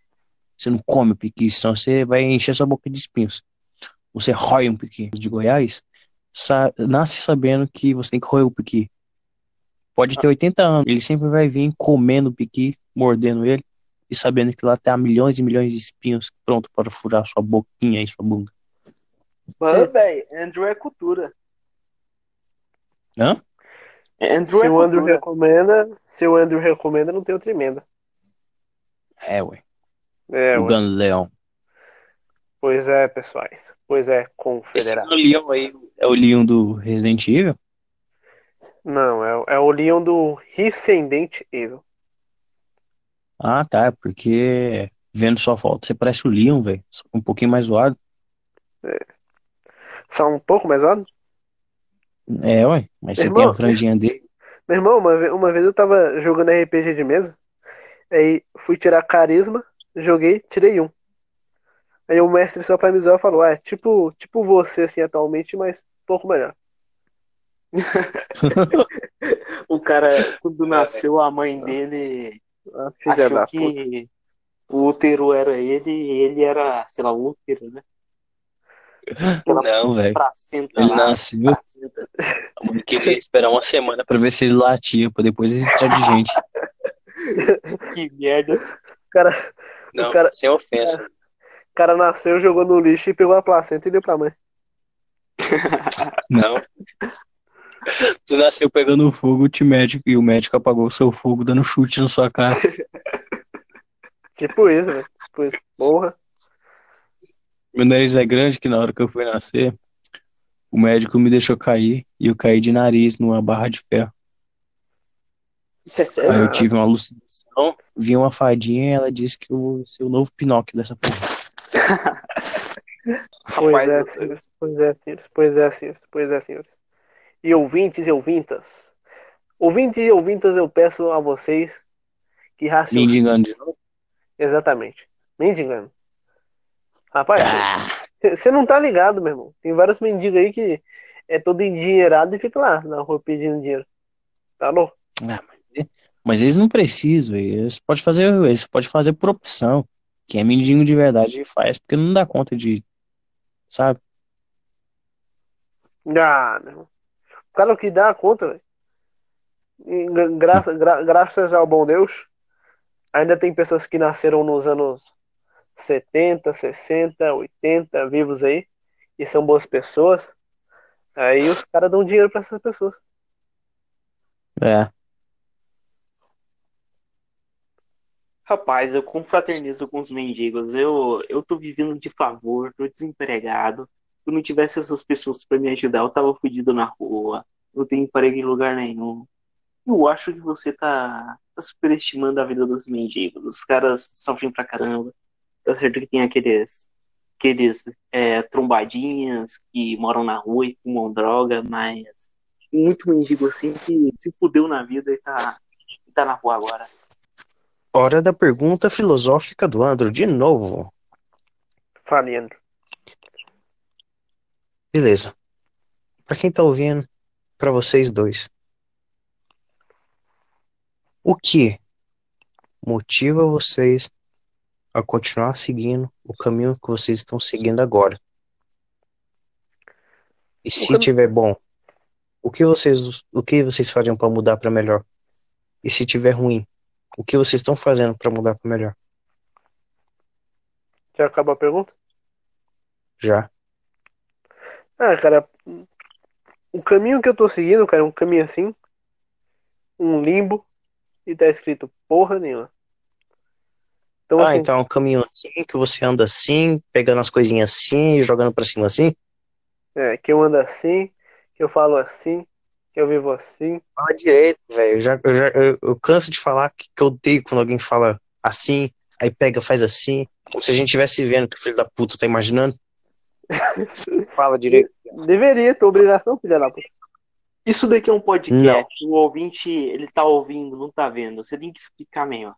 Você não come o piqui, senão você vai encher sua boca de espinhos. Você rói um piqui de Goiás, sa- nasce sabendo que você tem que roer o piqui. Pode ter 80 anos, ele sempre vai vir comendo o piqui, mordendo ele, e sabendo que lá tem milhões e milhões de espinhos pronto para furar sua boquinha e sua bunda. Mano, velho, Andrew é cultura. Hã? Andrew Se é o Andrew cultura. recomenda, se o Andrew recomenda, não tem outra emenda. É, ué. É, o ué. Galeão. Pois é, pessoais. Pois é, Esse confederado. Leão aí é o Leão do Resident Evil? Não, é, o- é o Leon do Descendente Evil. Ah, tá. Porque vendo sua foto, você parece o Leon, velho. Um pouquinho mais zoado. Só um pouco mais alto? É, ué. Mas você Irmão, tem a franjinha dele. Meu irmão, uma, ve- uma vez eu tava jogando RPG de mesa, aí fui tirar carisma, joguei, tirei um. Aí o mestre só pra me zoar falou, ah, é tipo, tipo você assim atualmente, mas um pouco melhor. (laughs) O cara, quando nasceu, a mãe dele Ah, achou puta. que o útero era ele e ele era, sei lá, o útero, né? Não, velho. Ele lá. nasceu. placenta. A mãe queria esperar uma semana pra ver se ele latia, pra depois registrar de gente. (laughs) Que merda. O cara, Não, cara- sem ofensa. o cara nasceu, jogou no lixo e pegou a placenta e deu pra mãe. Não. Tu nasceu pegando fogo, te médico, e o médico apagou o seu fogo dando chute na sua cara. (laughs) Tipo isso, velho. Tipo isso. Porra. Meu nariz é grande que na hora que eu fui nascer, o médico me deixou cair e eu caí de nariz numa barra de ferro. Isso é Aí sério? eu tive uma alucinação, vi uma fadinha e ela disse que eu vou ser o novo Pinóquio dessa porra. (laughs) Pois é. Pois é, senhores. Pois é, senhores. Pois é, senhores. E ouvintes e ouvintas. Ouvintes e ouvintas, eu peço a vocês que Me raciocinem. enganando de novo. Exatamente. Mendigando. Rapaz, Ah, você não tá ligado, meu irmão. Tem vários mendigos aí que é todo endinheirado e fica lá na rua pedindo dinheiro. Tá louco? mas eles não precisam, eles podem fazer, eles podem fazer por opção. Quem é mendigo de verdade faz porque não dá conta de, sabe? Ah, meu irmão. O cara que dá conta, velho. Graça, gra- graças ao bom Deus, ainda tem pessoas que nasceram nos anos 70, 60, 80, vivos aí, e são boas pessoas. Aí os caras dão dinheiro pra essas pessoas. É. Rapaz, eu confraternizo com os mendigos. Eu, eu tô vivendo de favor, tô desempregado. Se eu não tivesse essas pessoas pra me ajudar, eu tava fudido na rua. Não tenho emprego em lugar nenhum. Eu acho que você tá, tá superestimando a vida dos mendigos. Os caras sofrem pra caramba. Eu certo que tem aqueles, aqueles é, trombadinhas que moram na rua e fumam droga, mas muito mendigo assim que se fudeu na vida e tá, e tá na rua agora. Hora da pergunta filosófica do Andro, de novo. Falando. Beleza. Pra quem tá ouvindo, pra vocês dois. O que motiva vocês a continuar seguindo o caminho que vocês estão seguindo agora? E se cami- tiver bom, o que vocês o que vocês fariam pra mudar pra melhor? E se tiver ruim, o que vocês estão fazendo pra mudar pra melhor? Já acabou a pergunta? Já. Ah, cara, o caminho que eu tô seguindo, cara, é um caminho assim, um limbo, e tá escrito porra nenhuma. Então, Ah, assim, então é um caminho assim, que você anda assim, pegando as coisinhas assim e jogando pra cima assim? É, que eu ando assim, que eu falo assim, que eu vivo assim. Fala direito, velho. Eu, já, eu, já, eu, eu canso de falar que, que eu odeio quando alguém fala assim, aí pega, faz assim, como se a gente estivesse vendo que o filho da puta tá imaginando. (laughs) Fala direito. Deveria ter obrigação, filha da puta. Isso daqui é um podcast. O ouvinte, ele tá ouvindo, não tá vendo. Você tem que explicar melhor.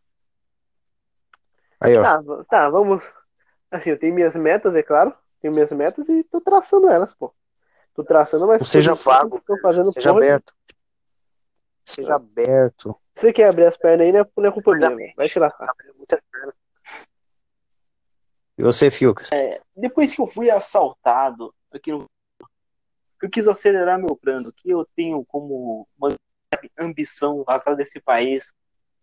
Aí, ó. Tá, tá, vamos. Assim, eu tenho minhas metas, é claro. Tenho minhas metas e tô traçando elas, pô. Tô traçando, mas. Seja vago, Tô fazendo Seja porra. aberto. Seja aberto. Se você quer abrir as pernas aí, não é, não é culpa minha. Vai te lascar. E você, Fiocas? Depois que eu fui assaltado aqui no. Eu quis acelerar meu plano, que eu tenho como uma ambição vazar desse país.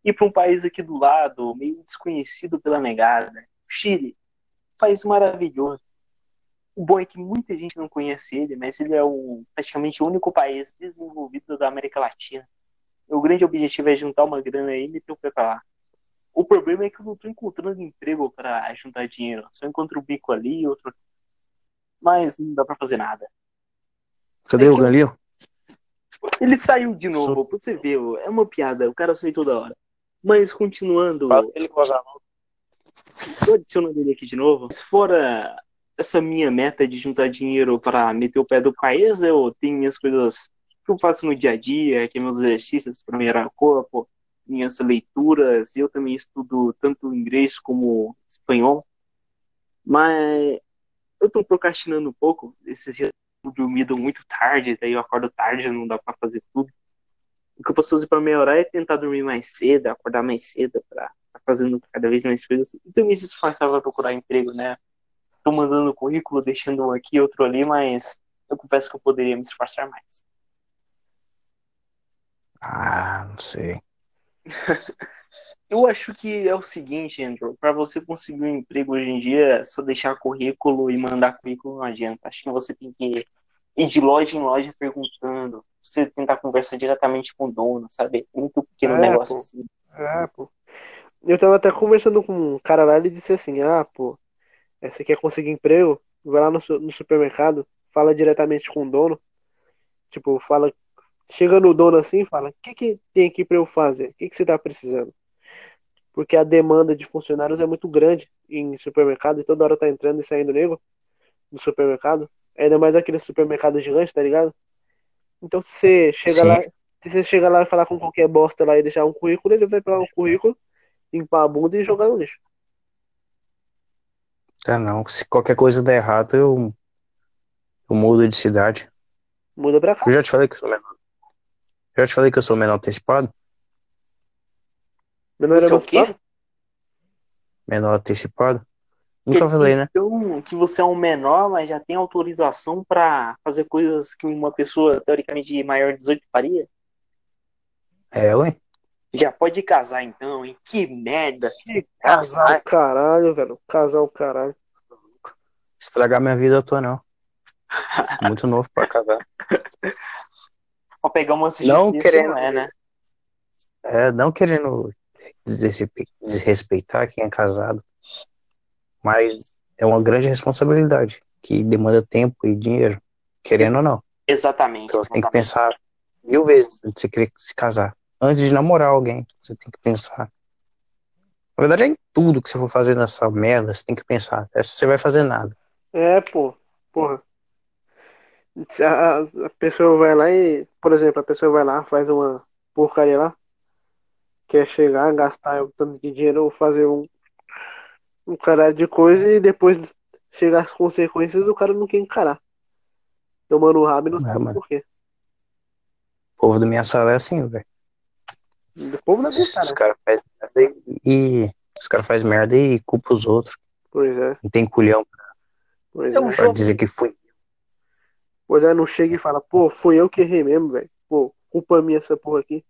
Ir para um país aqui do lado, meio desconhecido pela negada. Chile. Um país maravilhoso. O bom é que muita gente não conhece ele, mas ele é o, praticamente o único país desenvolvido da América Latina. Meu grande objetivo é juntar uma grana aí e meter o pé pra lá. O problema é que eu não tô encontrando emprego para juntar dinheiro. Só encontro um bico ali e outro. Mas não dá pra fazer nada. Cadê É o que Galil? Ele saiu de novo, pra você ver, é uma piada, o cara sai toda hora. Mas continuando, Fala ele não. tô adicionando ele aqui de novo. Mas fora essa minha meta de juntar dinheiro para meter o pé do país, eu tenho minhas coisas que eu faço no dia a dia, que é meus exercícios para melhorar o corpo, minhas leituras. Eu também estudo tanto inglês como espanhol. Mas eu tô procrastinando um pouco. Esses dias eu tô dormindo muito tarde, daí eu acordo tarde, não dá para fazer tudo. O que eu posso fazer para melhorar é tentar dormir mais cedo, acordar mais cedo para tá fazendo cada vez mais coisas. E também se esforçar para procurar emprego, né? Tô mandando currículo, deixando um aqui, outro ali, mas eu confesso que eu poderia me esforçar mais. Ah, não sei. (laughs) Eu acho que é o seguinte, Andrew, para você conseguir um emprego hoje em dia, só deixar currículo e mandar currículo não adianta. Acho que você tem que ir de loja em loja perguntando. Você tentar conversar diretamente com o dono, sabe? Muito pequeno É, negócio pô. assim. É, pô. Eu tava até conversando com um cara lá, ele disse assim, ah, pô, é, você quer conseguir emprego? Vai lá no, no supermercado, fala diretamente com o dono. Tipo, fala, chega no dono assim e fala, o que que tem aqui pra eu fazer? O que que você tá precisando? Porque a demanda de funcionários é muito grande em supermercado e toda hora tá entrando e saindo nego no supermercado. Ainda mais aquele supermercado gigante, tá ligado? Então se você chega Sim. lá, se você chegar lá e falar com qualquer bosta lá e deixar um currículo, ele vai pegar o currículo, limpar a bunda e jogar no lixo. Tá não. Se qualquer coisa der errado, eu, eu mudo de cidade. Muda pra cá. Eu já te falei que eu sou menor. Eu já te falei que eu sou menor antecipado? Menor Você é o quê? Menor antecipado? Quer Nunca dizer, falei, né? Então, que você é um menor, mas já tem autorização para fazer coisas que uma pessoa teoricamente maior de 18 faria? É, ué. Já pode casar então, hein? Que merda! Casal caralho, velho. Casal caralho. Estragar minha vida à toa, não. (laughs) Muito novo pra casar. Pra pegar uma Não querendo- não é, né? É, não querendo desrespe- desrespeitar quem é casado, mas é uma grande responsabilidade que demanda tempo e dinheiro, querendo ou não. Exatamente. Então você tem que pensar mil vezes antes de você querer se casar. Antes de namorar alguém, você tem que pensar. Na verdade, é em tudo que você for fazer nessa merda, você tem que pensar. É se você vai fazer nada. É, pô. Porra. A, a- a pessoa vai lá e, por exemplo, a pessoa vai lá, faz uma porcaria lá, quer chegar, gastar um tanto de dinheiro ou fazer um, um caralho de coisa e depois chegar as consequências o cara não quer encarar. Tomando o rabo e não É, sabe por quê. O povo da minha sala é assim, velho. O povo não Os cara. caras fazem merda e. Os caras fazem merda e culpa os outros. Pois é, Não tem culhão pois Eu é. pra dizer que foi. Pois é, não chega e fala, pô, fui eu que errei mesmo, velho. Pô, culpa minha essa porra aqui.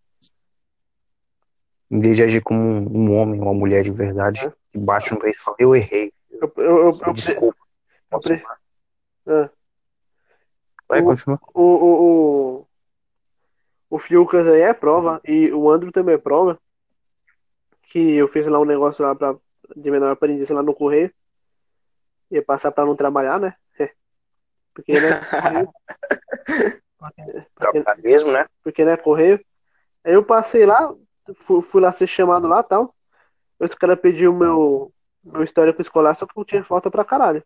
Em vez de agir como um, um homem, uma mulher de verdade, É. que bate no peito e fala, eu errei, Eu, eu, eu, eu, desculpa. eu pre- falar? Ah. Vai, O- continua. o, o, o, o Fiucas aí é prova, e o Andrew também é prova, que eu fiz lá um negócio lá pra, de menor aprendiz lá no correio, ia passar pra não trabalhar, né? Porque, né? (laughs) Capitalismo, né? porque, né, correio. Aí eu passei lá, fui, fui lá ser chamado lá e tal. Os caras pediu meu, meu histórico escolar, só que eu tinha falta pra caralho.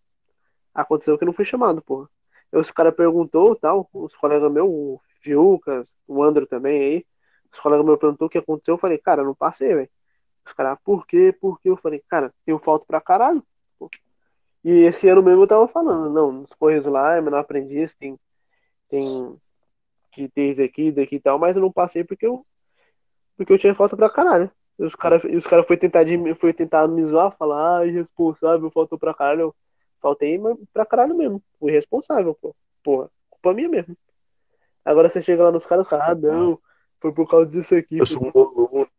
Aconteceu que eu não fui chamado, porra. Aí os caras perguntou tal, os colegas meus, o Fiucas, o Andro também aí. Os colegas meus perguntou o que aconteceu, eu falei, cara, eu não passei, velho. Os caras, por quê? Por quê? Eu falei, cara, tenho falta pra caralho. E esse ano mesmo eu tava falando, não, nos Correios lá, é menor aprendiz, tem, tem que ter isso aqui, isso aqui e tal, mas eu não passei porque eu, porque eu tinha falta pra caralho. E os caras os cara foi tentar, de, foi tentar me zoar, falar, ah, irresponsável, faltou pra caralho. Eu faltei mas pra caralho mesmo. Fui responsável, pô. Porra, culpa minha mesmo. Agora você chega lá nos caras, ah, não, foi por causa disso aqui, Eu foi, sou um por, boludo.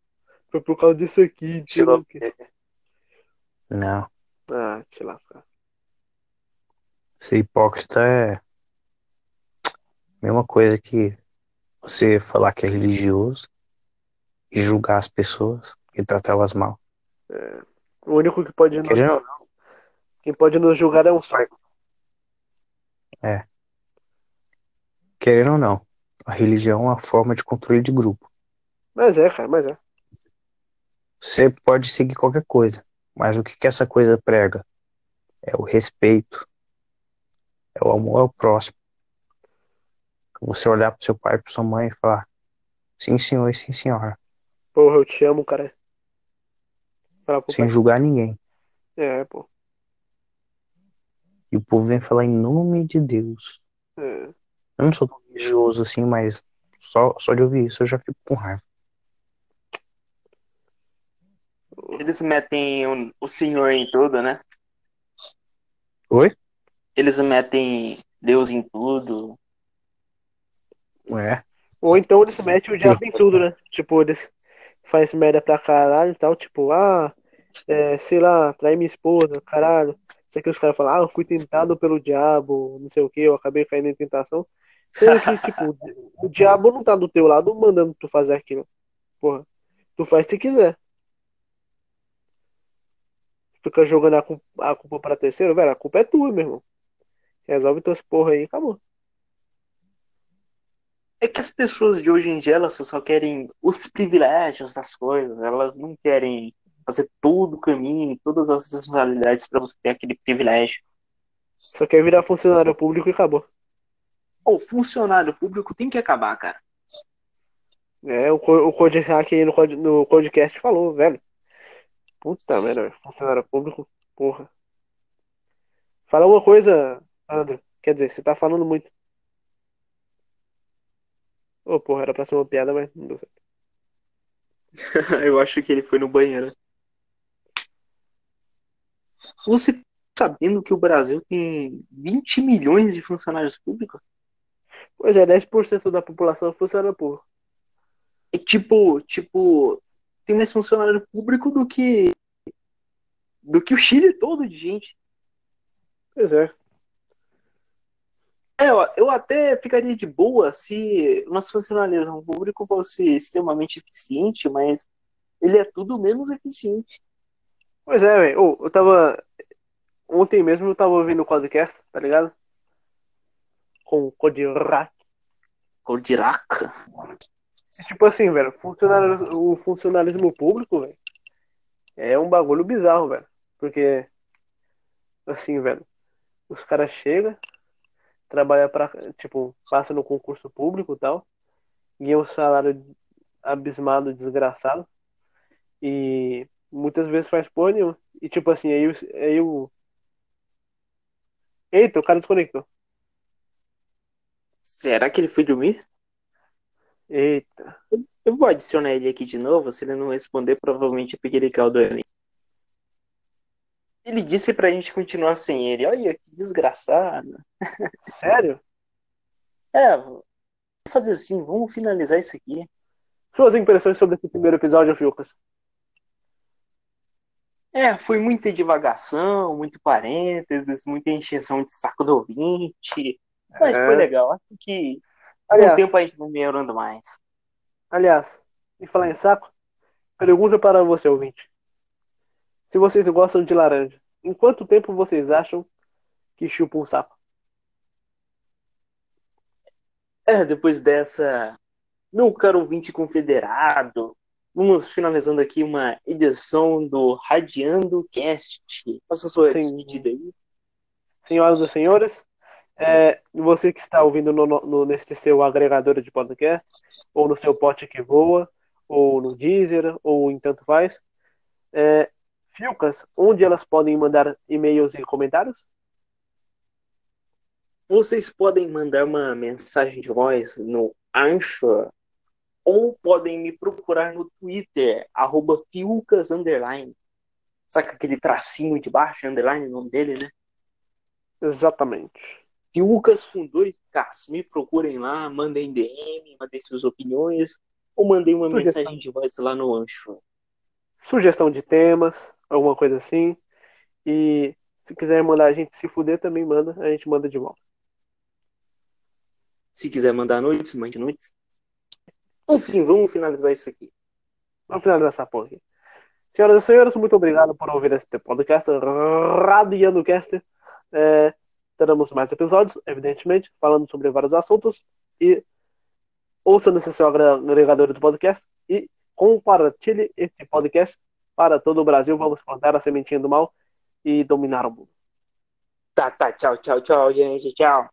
foi por causa disso aqui, sei lá o quê. Não. Ah, te lascar. Ser hipócrita é a mesma coisa que você falar que é religioso e julgar as pessoas e tratá-las mal. O único que pode, nos, Querendo não, quem pode nos julgar é um só. querendo ou não, a religião é uma forma de controle de grupo. Mas é, cara, mas é. Você pode seguir qualquer coisa, mas o que, que essa coisa prega? É o respeito, é o amor ao próximo. Você olhar pro seu pai, pra sua mãe e falar: sim, senhor e sim, senhora, Porra, eu te amo, cara. Fala pro sem pai. julgar ninguém. É, pô. E o povo vem falar em nome de Deus. É. Eu não sou tão religioso assim, mas só, só de ouvir isso eu já fico com raiva. Eles metem o, o senhor em tudo, né? Oi? Eles metem Deus em tudo. É. Ou então eles metem o diabo em tudo, né? Tipo, eles fazem merda pra caralho e tal, tipo, ah, é, sei lá, trai minha esposa, caralho. Isso aqui os caras falam, ah, eu fui tentado pelo diabo, não sei o que, eu acabei caindo em tentação. Sendo que, (laughs) tipo, o diabo não tá do teu lado mandando tu fazer aquilo. Porra, tu faz se quiser. Fica jogando a culpa, a culpa pra terceiro, velho, a culpa é tua, meu irmão. Resolve tuas porra aí, acabou. É que as pessoas de hoje em dia, elas só querem os privilégios das coisas. Elas não querem fazer todo o caminho, todas as responsabilidades para você ter aquele privilégio. Só quer virar funcionário público e acabou. O funcionário público tem que acabar, cara. É, o, o aí no, no podcast falou, velho. Puta merda, funcionário público, porra. Fala uma coisa, André. Quer dizer, você tá falando muito. Ô, porra, era pra ser uma piada, mas não deu certo. (laughs) Eu acho que ele foi no banheiro. Você tá sabendo que o Brasil tem 20 milhões de funcionários públicos? Pois é, 10% da população é funcionário público. É tipo, tipo, tem mais funcionário público do que do que o Chile todo de gente. Pois é. É, eu até ficaria de boa se o nosso funcionalismo público fosse extremamente eficiente, mas ele é tudo menos eficiente. Pois é, velho. Ô, eu tava. Ontem mesmo eu tava ouvindo o podcast, tá ligado? Com o. Codiraca. E, Tipo assim, velho, funcionário, o funcionalismo público, velho, é um bagulho bizarro, velho. Porque, assim, velho, os caras chegam, trabalham pra, tipo, passa no concurso público e tal, ganham um salário abismado, desgraçado, e muitas vezes faz porra nenhuma. E, tipo assim, aí, aí o. Eita, o cara desconectou. Será que ele foi dormir? Eita. Eu vou adicionar ele aqui de novo. Se ele não responder, provavelmente é porque ele caiu dormir. Ele disse pra gente continuar sem ele. Olha que desgraçado. (laughs) Sério? É, vamos fazer assim, vamos finalizar isso aqui. Suas impressões sobre esse primeiro episódio, Filcas? É, foi muita divagação, muito parênteses, muita encheção de saco do ouvinte. Mas É. foi legal. Acho que com o Aliás, tempo a gente vai melhorando mais. aliás, em falar em saco, pergunta para você, ouvinte. Se vocês gostam de laranja, em quanto tempo vocês acham que chupa um saco? É, depois dessa, meu caro ouvinte confederado, vamos finalizando aqui uma edição do Radiando Cast. Faça sua Sim. despedida aí. Senhoras e senhores, é, você que está ouvindo no, no, neste seu agregador de podcast, ou no seu pote que voa, ou no Deezer, ou em tanto faz, é, Filcas, onde elas podem mandar e-mails e comentários? Vocês podem mandar uma mensagem de voz no Anchor ou podem me procurar no Twitter, arroba underline. Saca aquele tracinho de baixo, underline, o nome dele, né? Exatamente. Fiucas com dois Ks. Me procurem lá, mandem DM, mandem suas opiniões ou mandem uma mensagem de voz lá no Anchor. Sugestão de temas, alguma coisa assim. E se quiser mandar a gente se fuder, também manda, a gente manda de volta. Se quiser mandar noites, mande noites. Enfim, vamos finalizar isso aqui. Vamos finalizar essa porra aqui. Senhoras e senhores, muito obrigado por ouvir este podcast, Radiando Cast. É, teremos mais episódios, evidentemente, falando sobre vários assuntos. E ouça nesse seu agregador do podcast compartilhe este podcast para todo o Brasil. Vamos plantar a sementinha do mal e dominar o mundo. Tá, tá, tchau, tchau, tchau, gente, tchau.